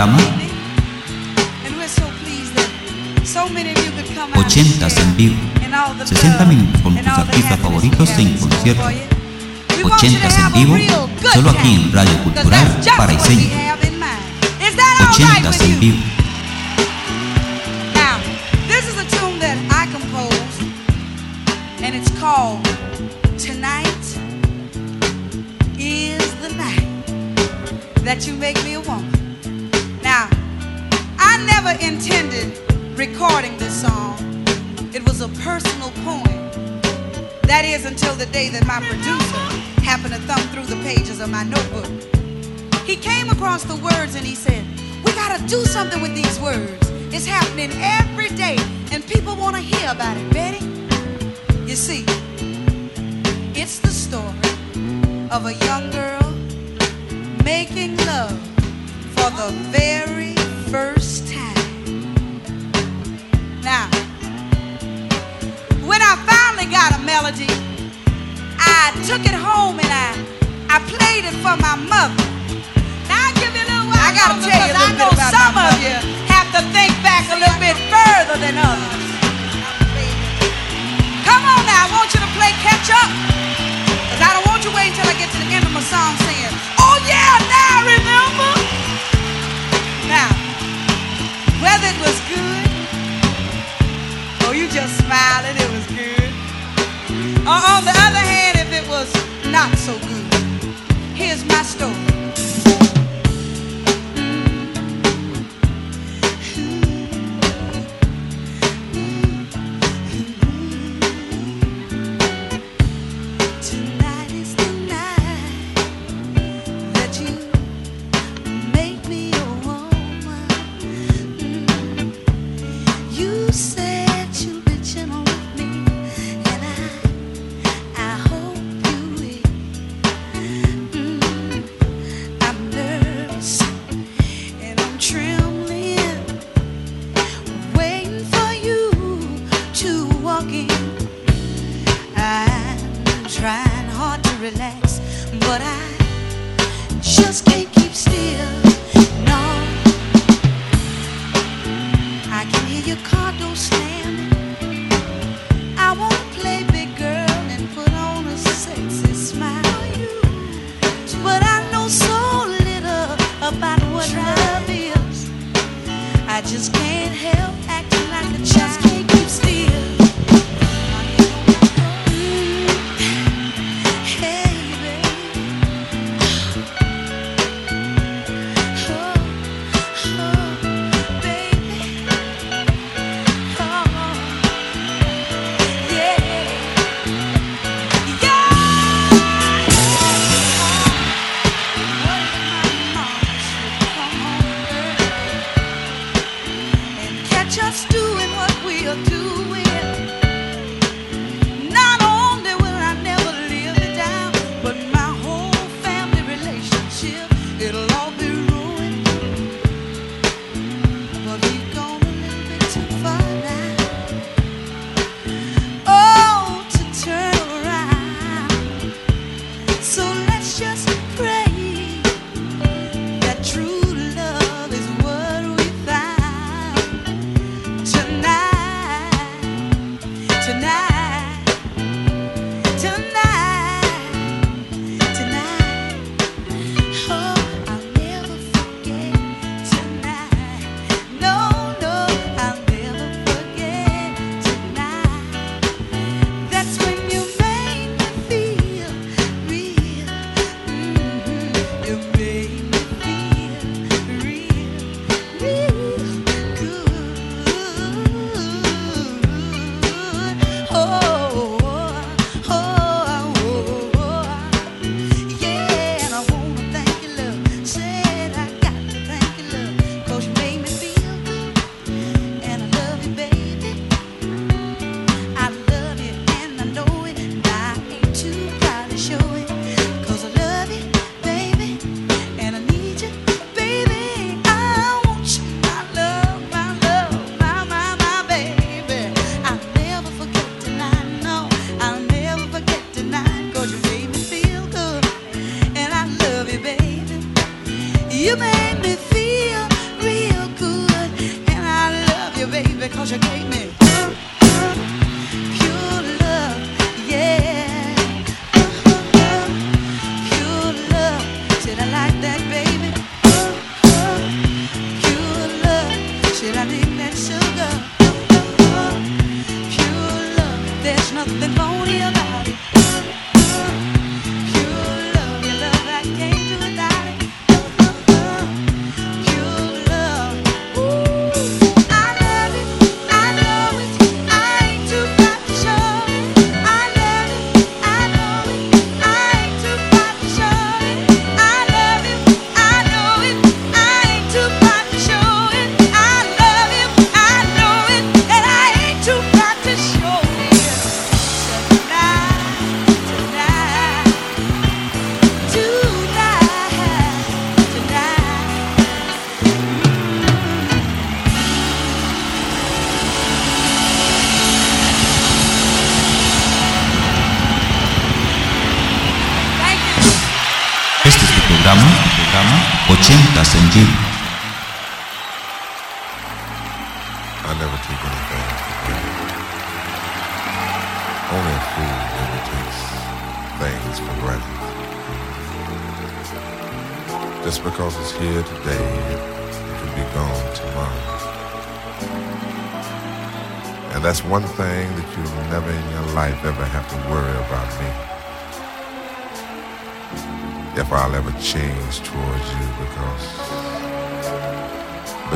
programa. Ochentas en vivo. 60 minutos con tus artistas favoritos en concierto. Ochentas en vivo solo aquí en Radio Cultural Paraiseño Ochentas en vivo. And it's called Tonight is the night that you make me until the day that my producer happened to thumb through the pages of my notebook. He came across the words and he said, We gotta do something with these words. It's happening every day, and people wanna hear about it, Betty. You see, it's the story of a young girl making love for the very first time. Now, when I finally got a melody, I took it home and I, I played it for my mother. Now I give you a little while I gotta tell you a little bit about some of you have to think back a little bit further than others. Come on now, I want you to play catch up. Cause I don't want you waiting until I get to the end of my song saying, oh yeah, now I remember. Now, whether it was good, or you just smiled and it was good, or on the other hand, if it was not so good, here's my story.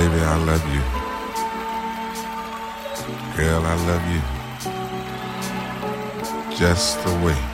Baby, I love you. Girl, I love you. Just the way.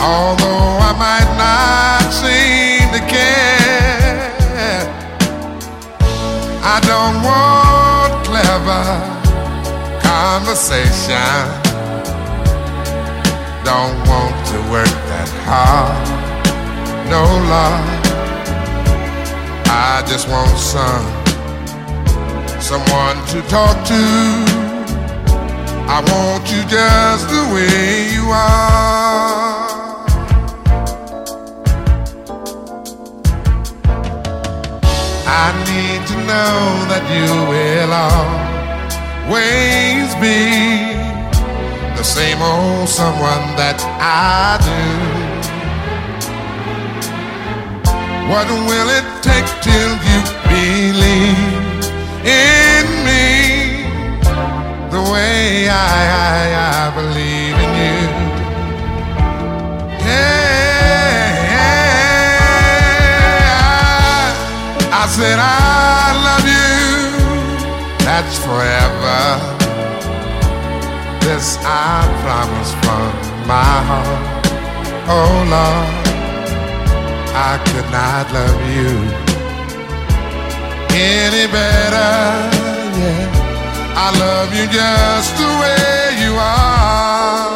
Although I might not seem to care, I don't want clever conversation. Don't want to work that hard, no love. I just want some, someone to talk to. I want you just the way you are. I need to know that you will always be the same old someone that I do. What will it take till you believe in me the way I, I, I believe? that I love you, that's forever. This I promise from my heart. Oh Lord, I could not love you any better. Yeah, I love you just the way you are.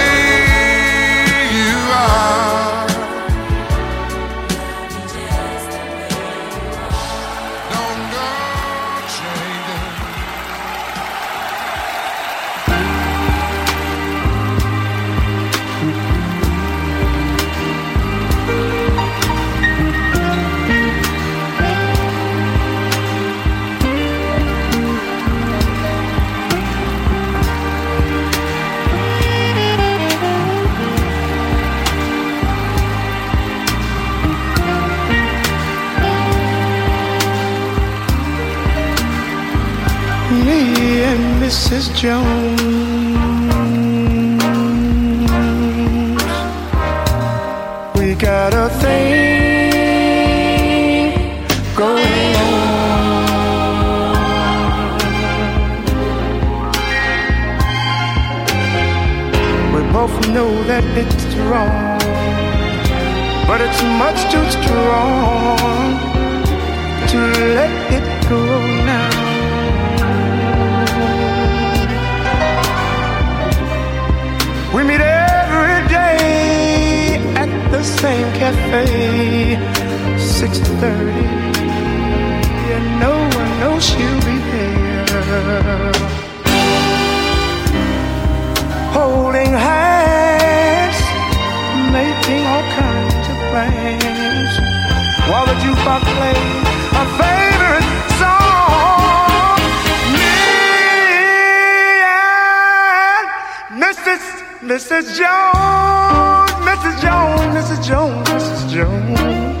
Jones. 6:30, and no one knows she'll be there. Holding hands, making all kinds of plans, while the jukebox plays a favorite song. Me and Mrs. Mrs. Jones, Mrs. Jones, Mrs. Jones, Mrs. Jones.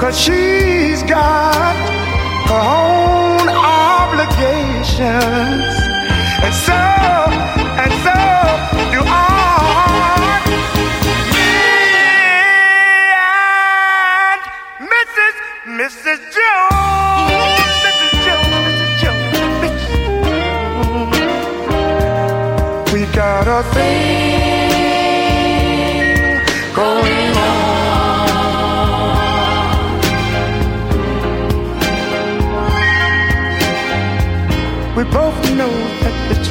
Cause she's got her own obligations. And so, and so do I. Me and Mrs. Jones,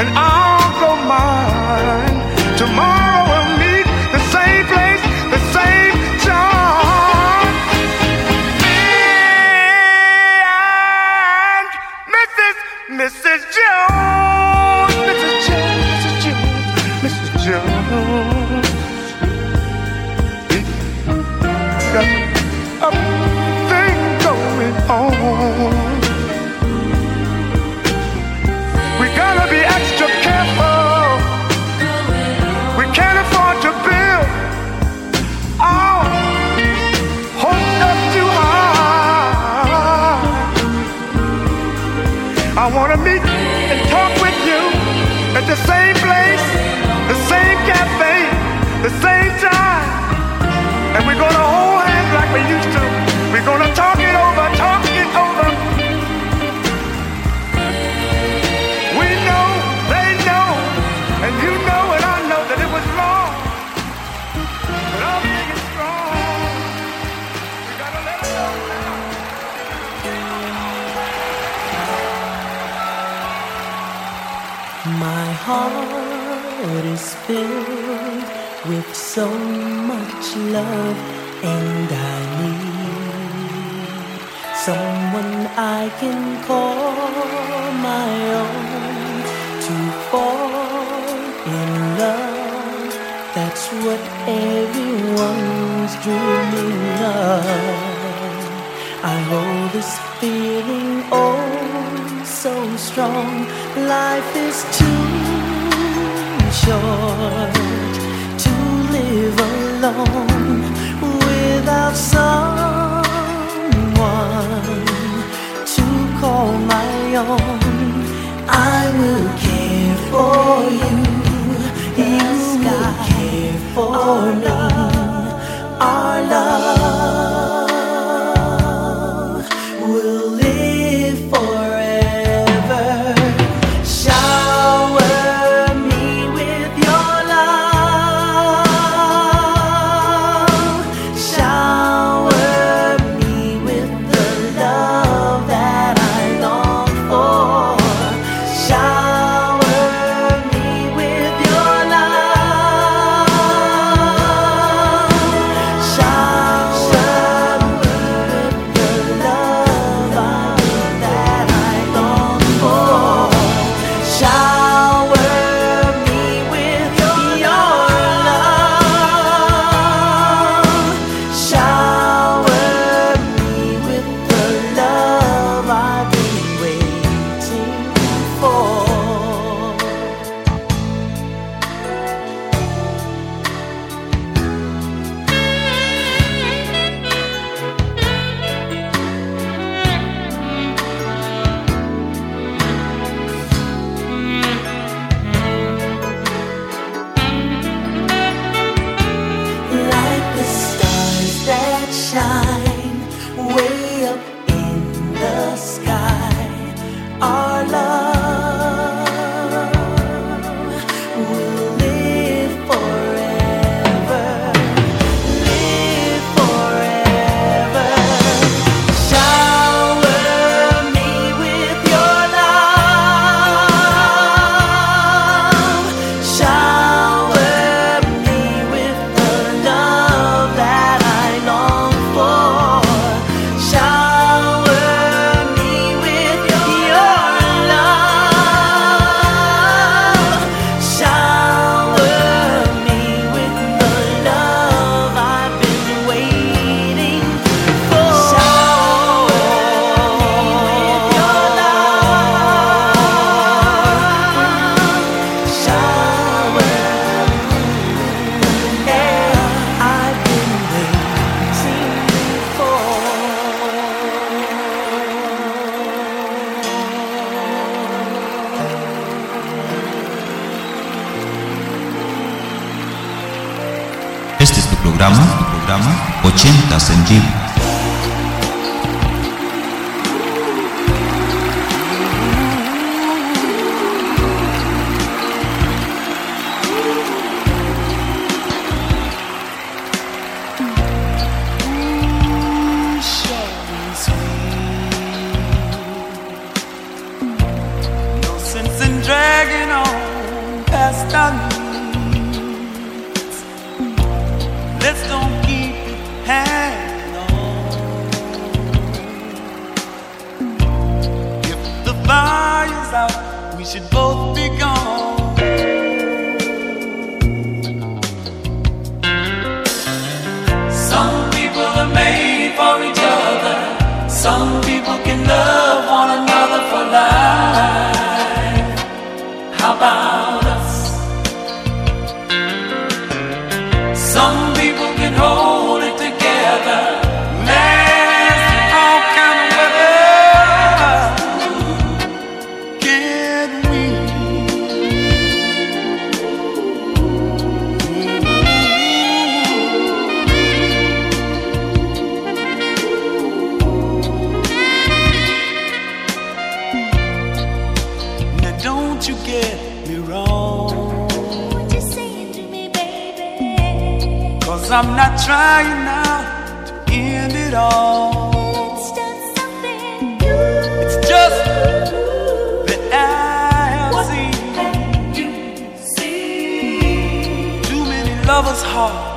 and I'll go mine. Tomorrow we'll meet the same place, the same time. Me and Mrs. Mrs. Jones, Mrs. Jones, Mrs. Jones, Mrs. Jones. We got the same place, filled with so much love, and I need someone I can call my own to fall in love. That's what everyone's dreaming of. I hold this feeling oh so strong. Life is too short to live alone without someone to call my own. I will care for you. You will care for me. Our love me wrong. What you saying to me, baby? Cause I'm not trying now to end it all. It's just something new. It's just that I have what seen. Have you seen? Too many lovers' hearts.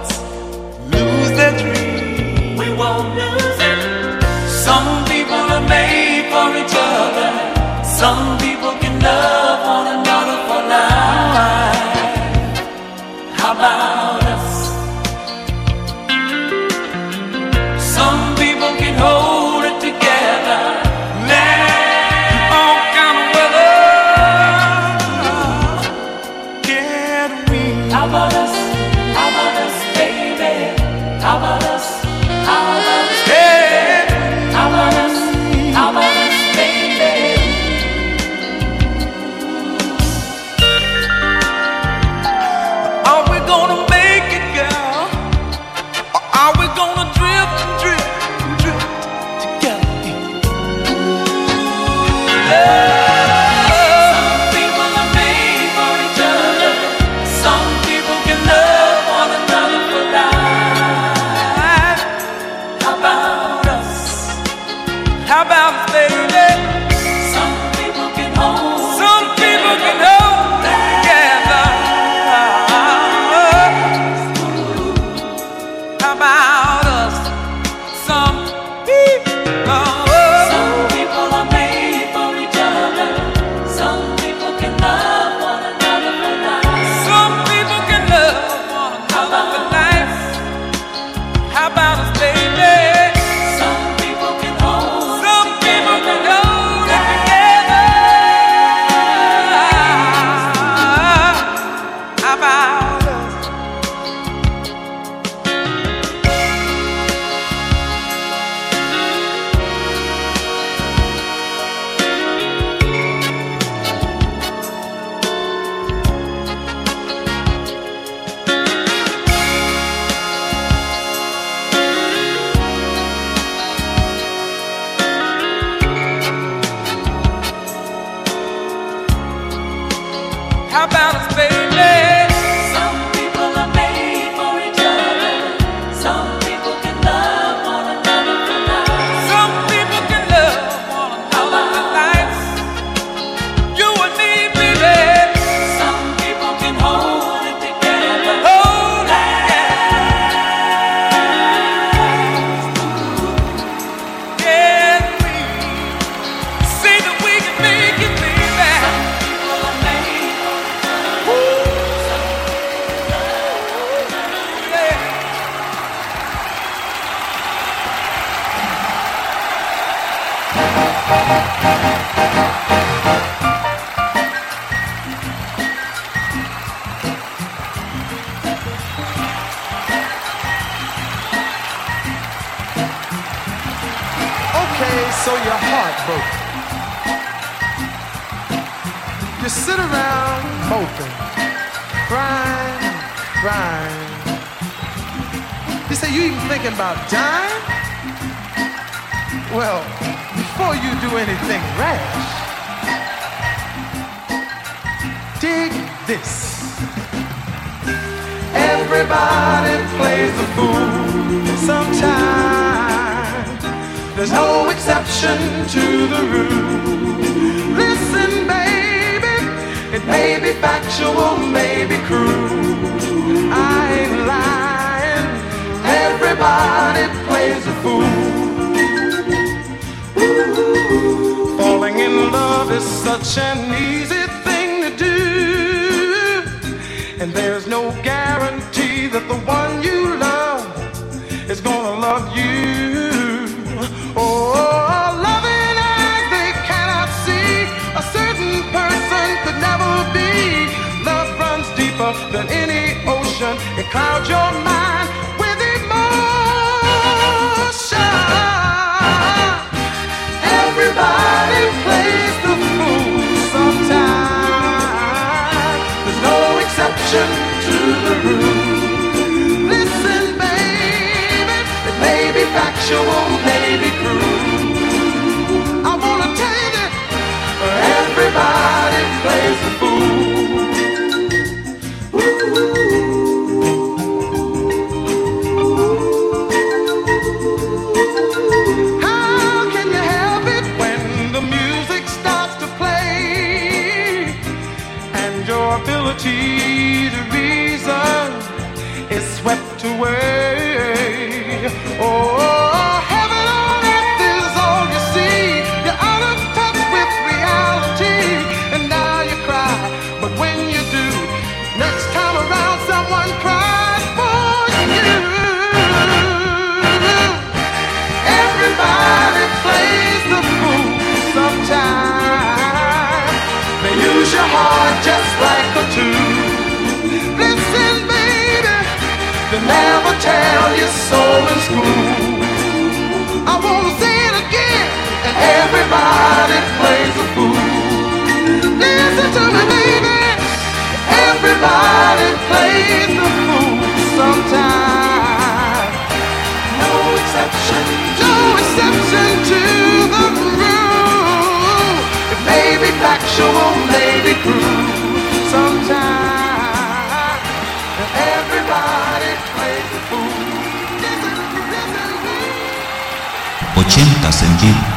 dig this. Everybody plays the fool sometimes. There's no exception to the rule. Listen, baby, it may be factual, maybe cruel. I ain't lying. Everybody plays the fool. Ooh. Falling in love is such an easy And there's no guarantee that the one you love is gonna love you. Everybody plays a fool. Listen to me, baby. Everybody plays the fool sometime. No exception. No exception to the rule. It may be factual, may be cruel. Sometimes everybody plays the fool. Listen, listen, listen. 80s en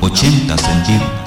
80 centímetros.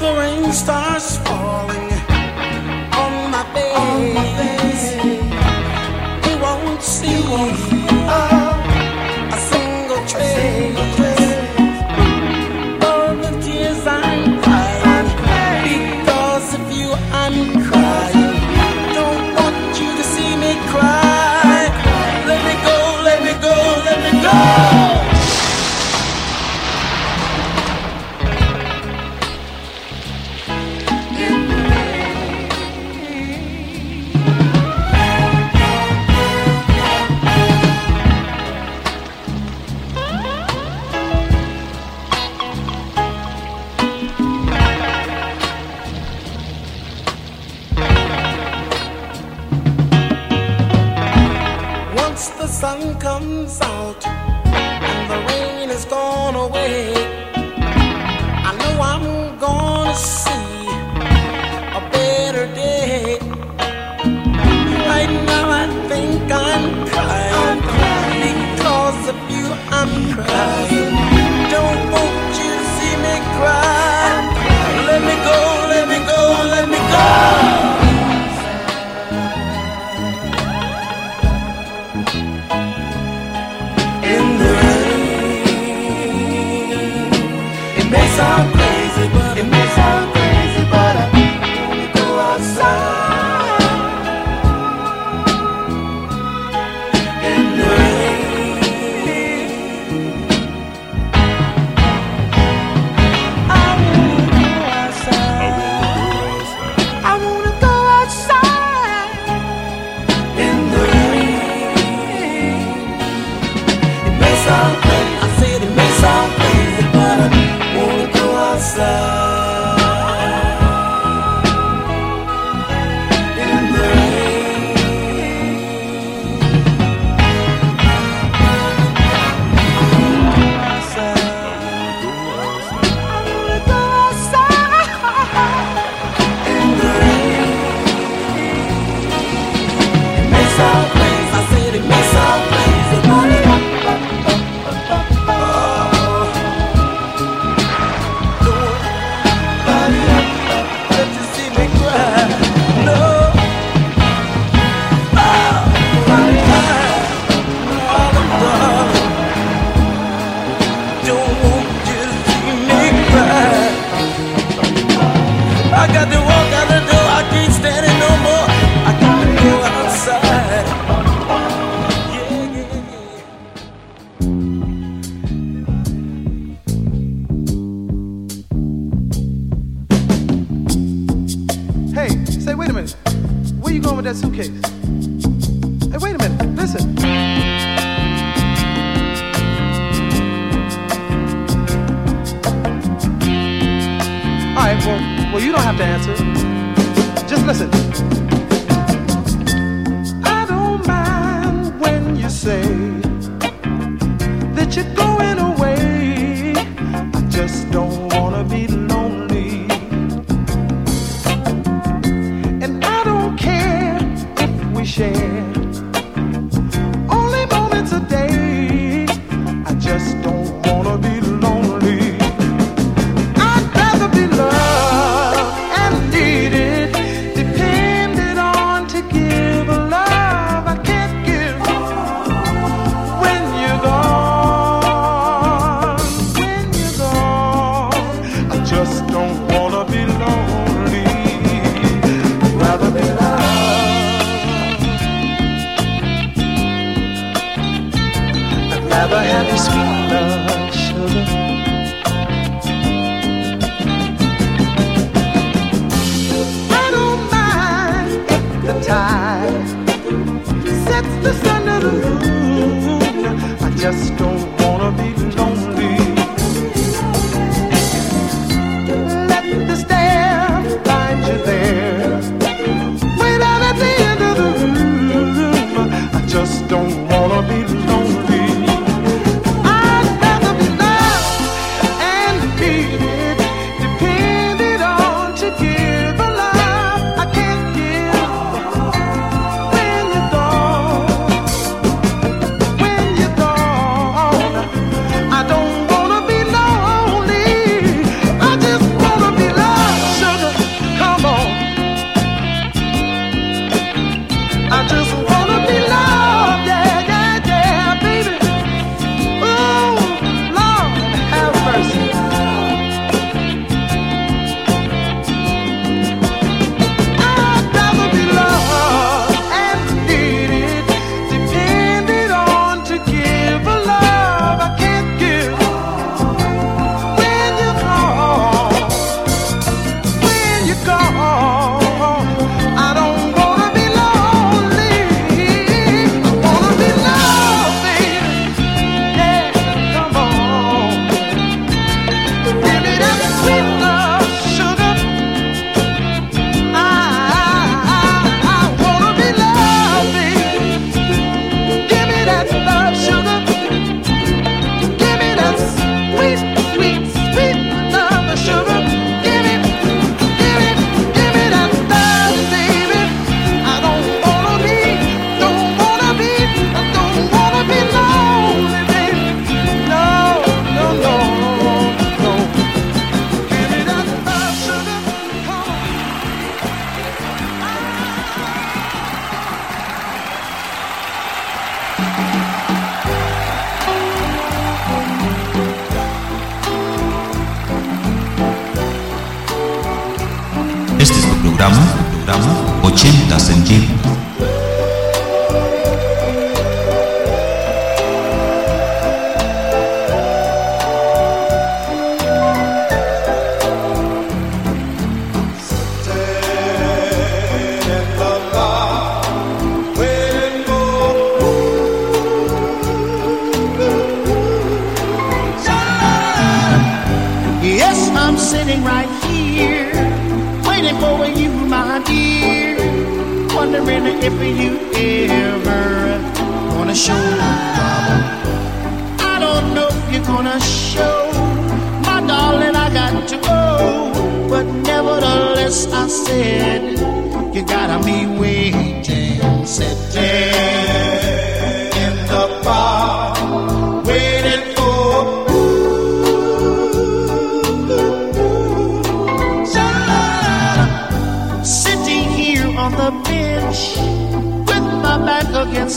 Rain starts falling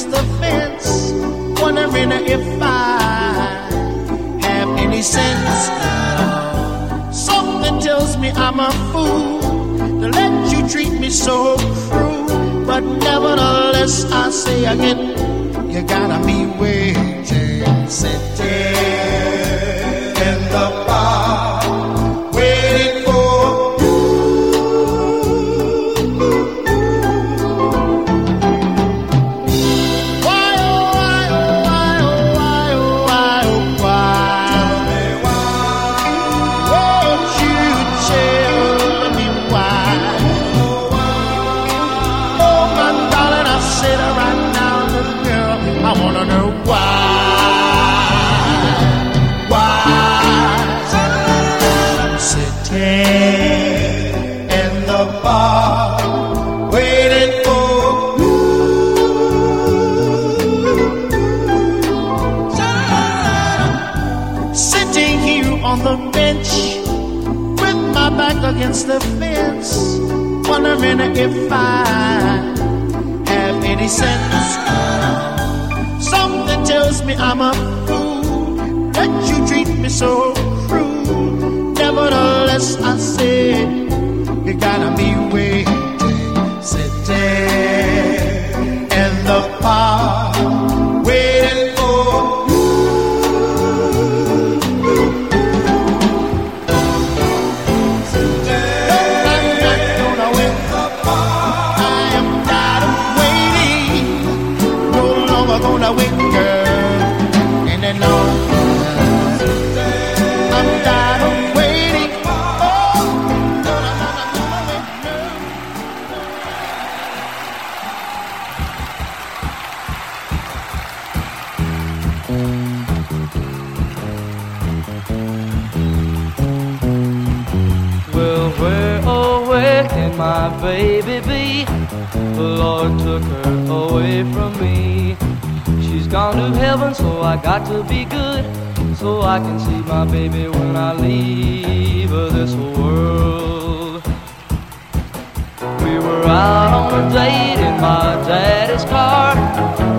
the fence, wondering if I have any sense. Something tells me I'm a fool to let you treat me so cruel, but nevertheless I say again, you gotta be waiting, sitting. Against the fence, wondering if I have any sense. Something tells me I'm a girl. Well, where, oh, where can my baby be? The Lord took her away from me. Gone to heaven, so I got to be good. So I can see my baby when I leave this world. We were out on a date in my daddy's car.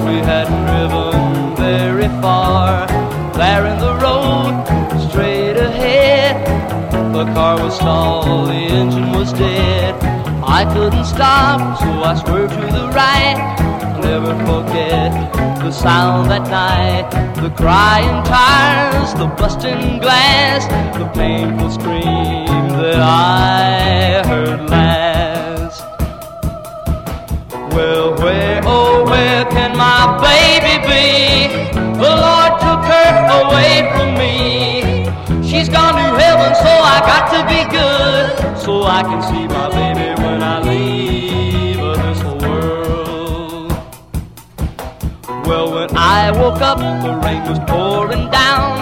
We hadn't driven very far. There in the road, straight ahead. The car was stalled, the engine was dead. I couldn't stop, so I swerved to the right. Never forget the sound that night. The crying tires, the busting glass, the painful scream that I heard last. Well, where, oh, where can my baby be? The Lord took her away from me. She's gone to heaven, so I got to be good. So I can see my baby woke up, the rain was pouring down.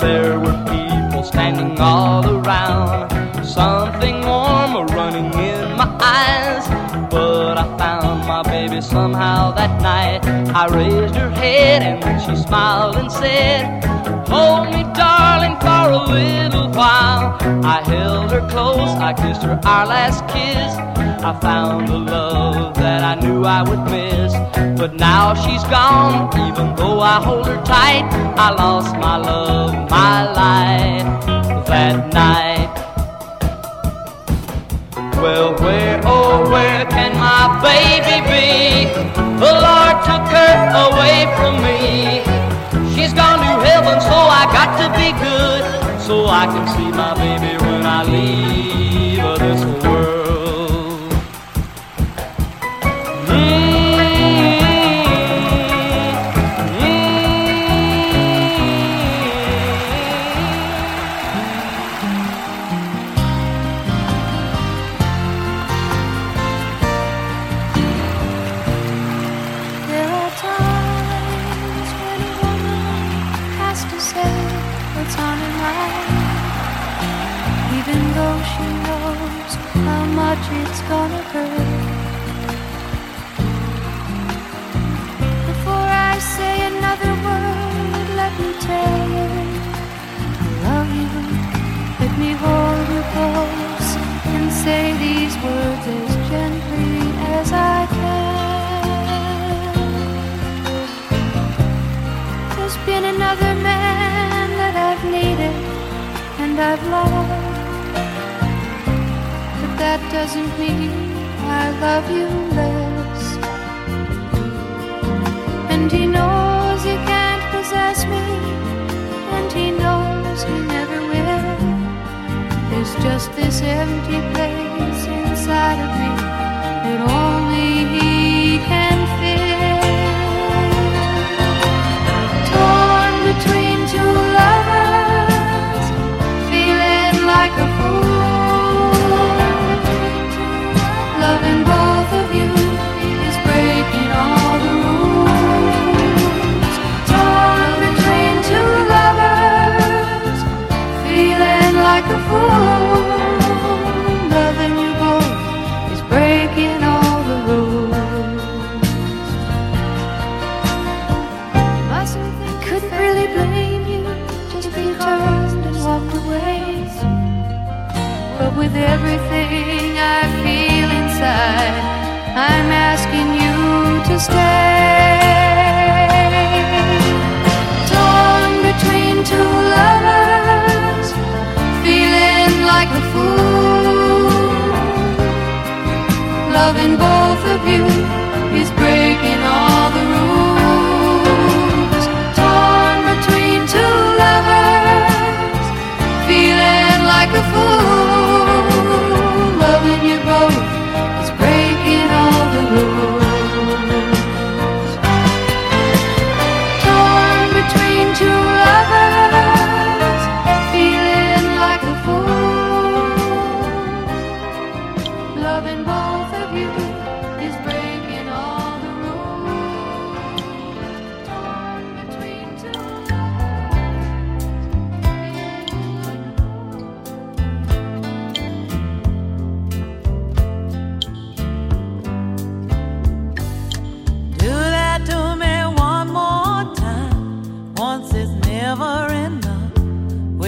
There were people standing all around. Something warm running in my eyes. But I found my baby somehow that night. I raised her head and she smiled and said, Hold me, darling, close, I kissed her our last kiss. I found the love that I knew I would miss. But now she's gone, even though I hold her tight. I lost my love, my life that night. Well, where, oh, where can my baby be? The Lord took her away from me. She's gone to heaven, so I got to be good. So I can see my baby when I've loved. But that doesn't mean I love you less. And he knows he can't possess me, and he knows he never will. There's just this empty place inside of me that only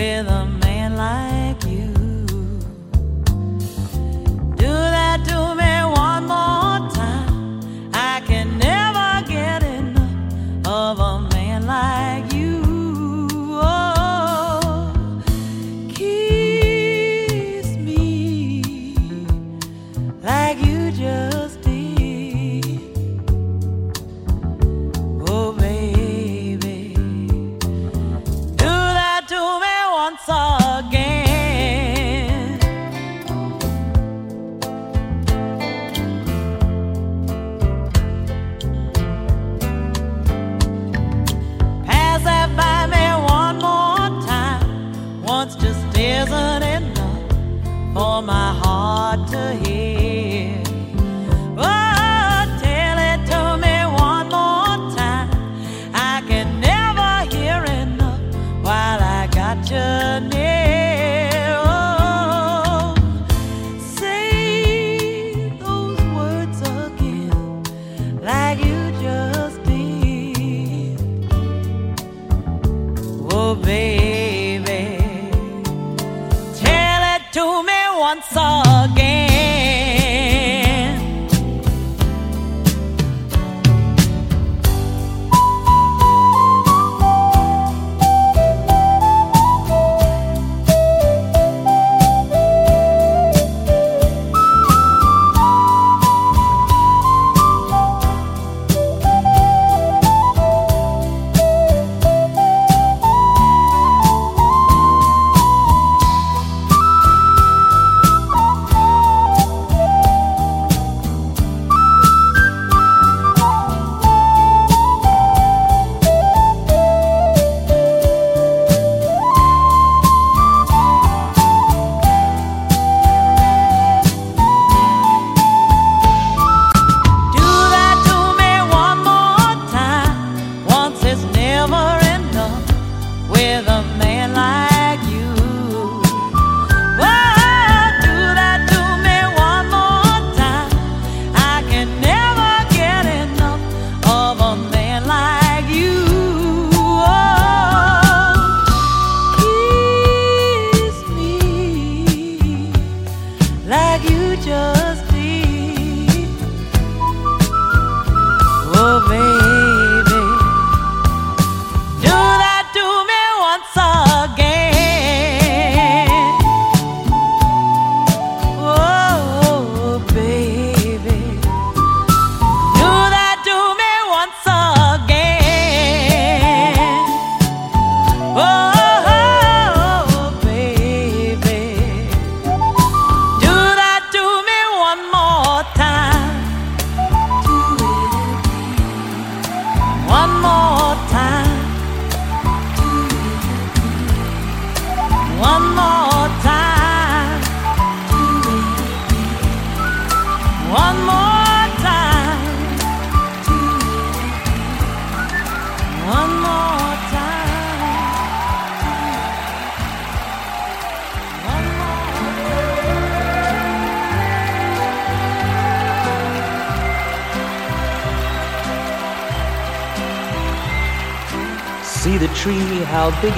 with a man like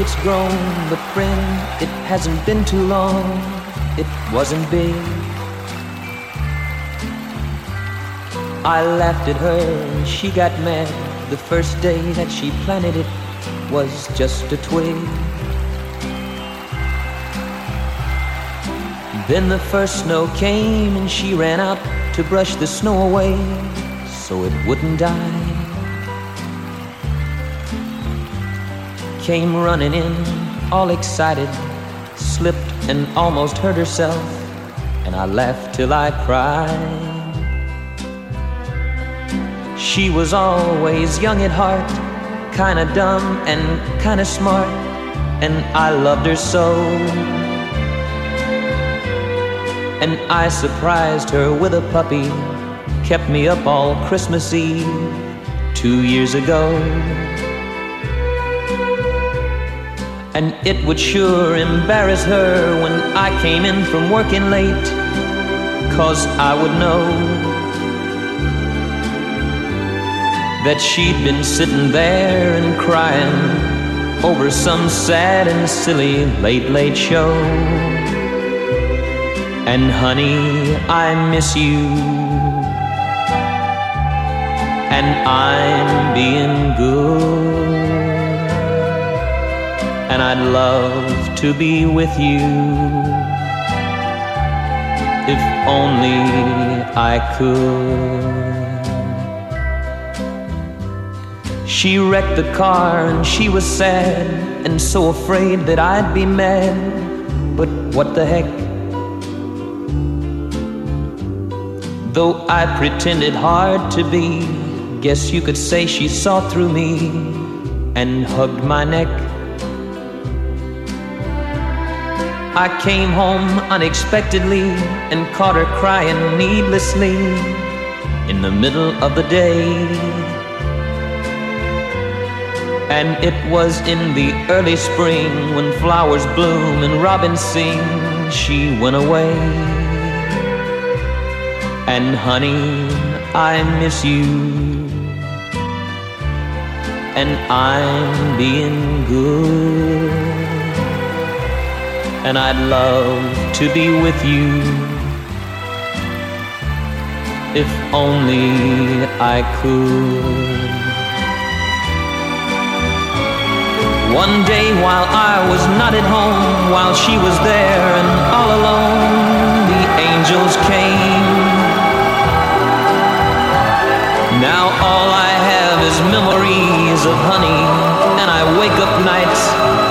it's grown. But friend, it hasn't been too long it wasn't big. I laughed at her and she got mad. The first day that she planted it was just a twig. Then the first snow came and she ran out to brush the snow away so it wouldn't die. Came running in, all excited, slipped and almost hurt herself, and I laughed till I cried. She was always young at heart, kinda dumb and kinda smart, and I loved her so. And I surprised her with a puppy, kept me up all Christmas Eve two years ago. And it would sure embarrass her when I came in from working late, cause I would know that she'd been sitting there and crying over some sad and silly late, late show. And honey, I miss you. And I'm being good. And I'd love to be with you. If only I could. She wrecked the car and she was sad and so afraid that I'd be mad. But what the heck? Though I pretended hard to be, guess you could say she saw through me and hugged my neck. I came home unexpectedly and caught her crying needlessly in the middle of the day. And it was in the early spring when flowers bloom and robins sing, she went away. And honey, I miss you. And I'm being good. And I'd love to be with you. If only I could. One day while I was not at home, while she was there and all alone, the angels came. Now all I have is memories of honey, and I wake up nights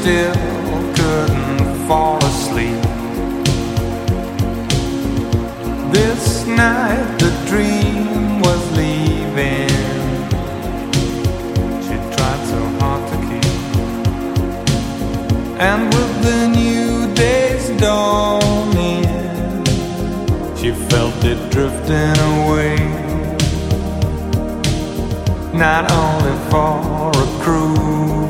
still couldn't fall asleep. This night, the dream was leaving. She tried so hard to keep, and with the new day's dawning, she felt it drifting away. Not only for a cruise,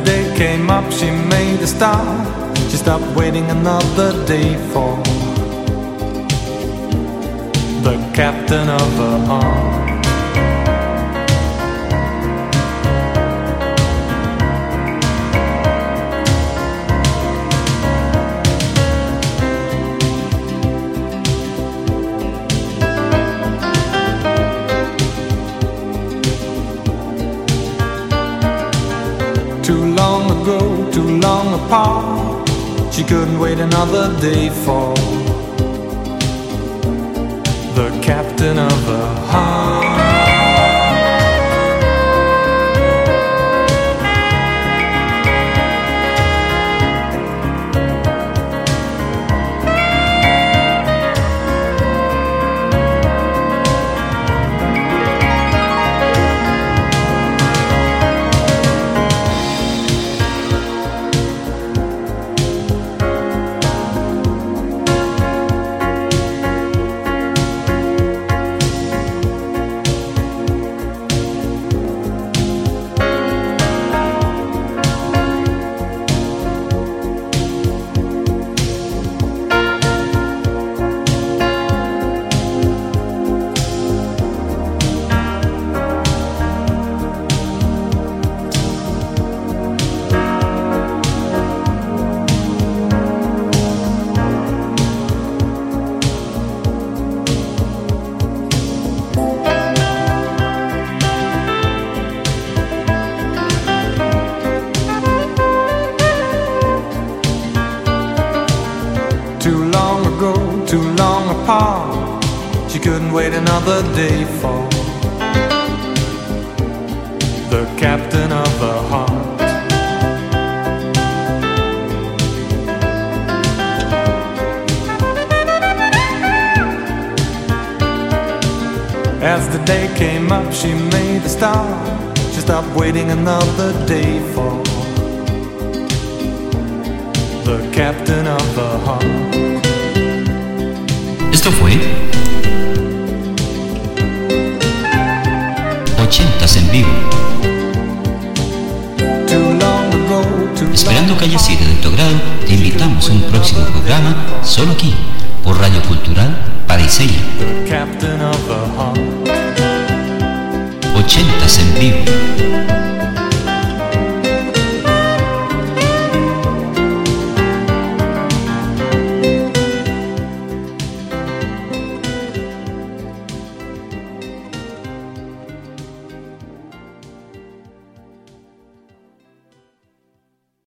The day came up, she made a start. She stopped waiting another day for the captain of her heart. apart. She couldn't wait another day for the captain of the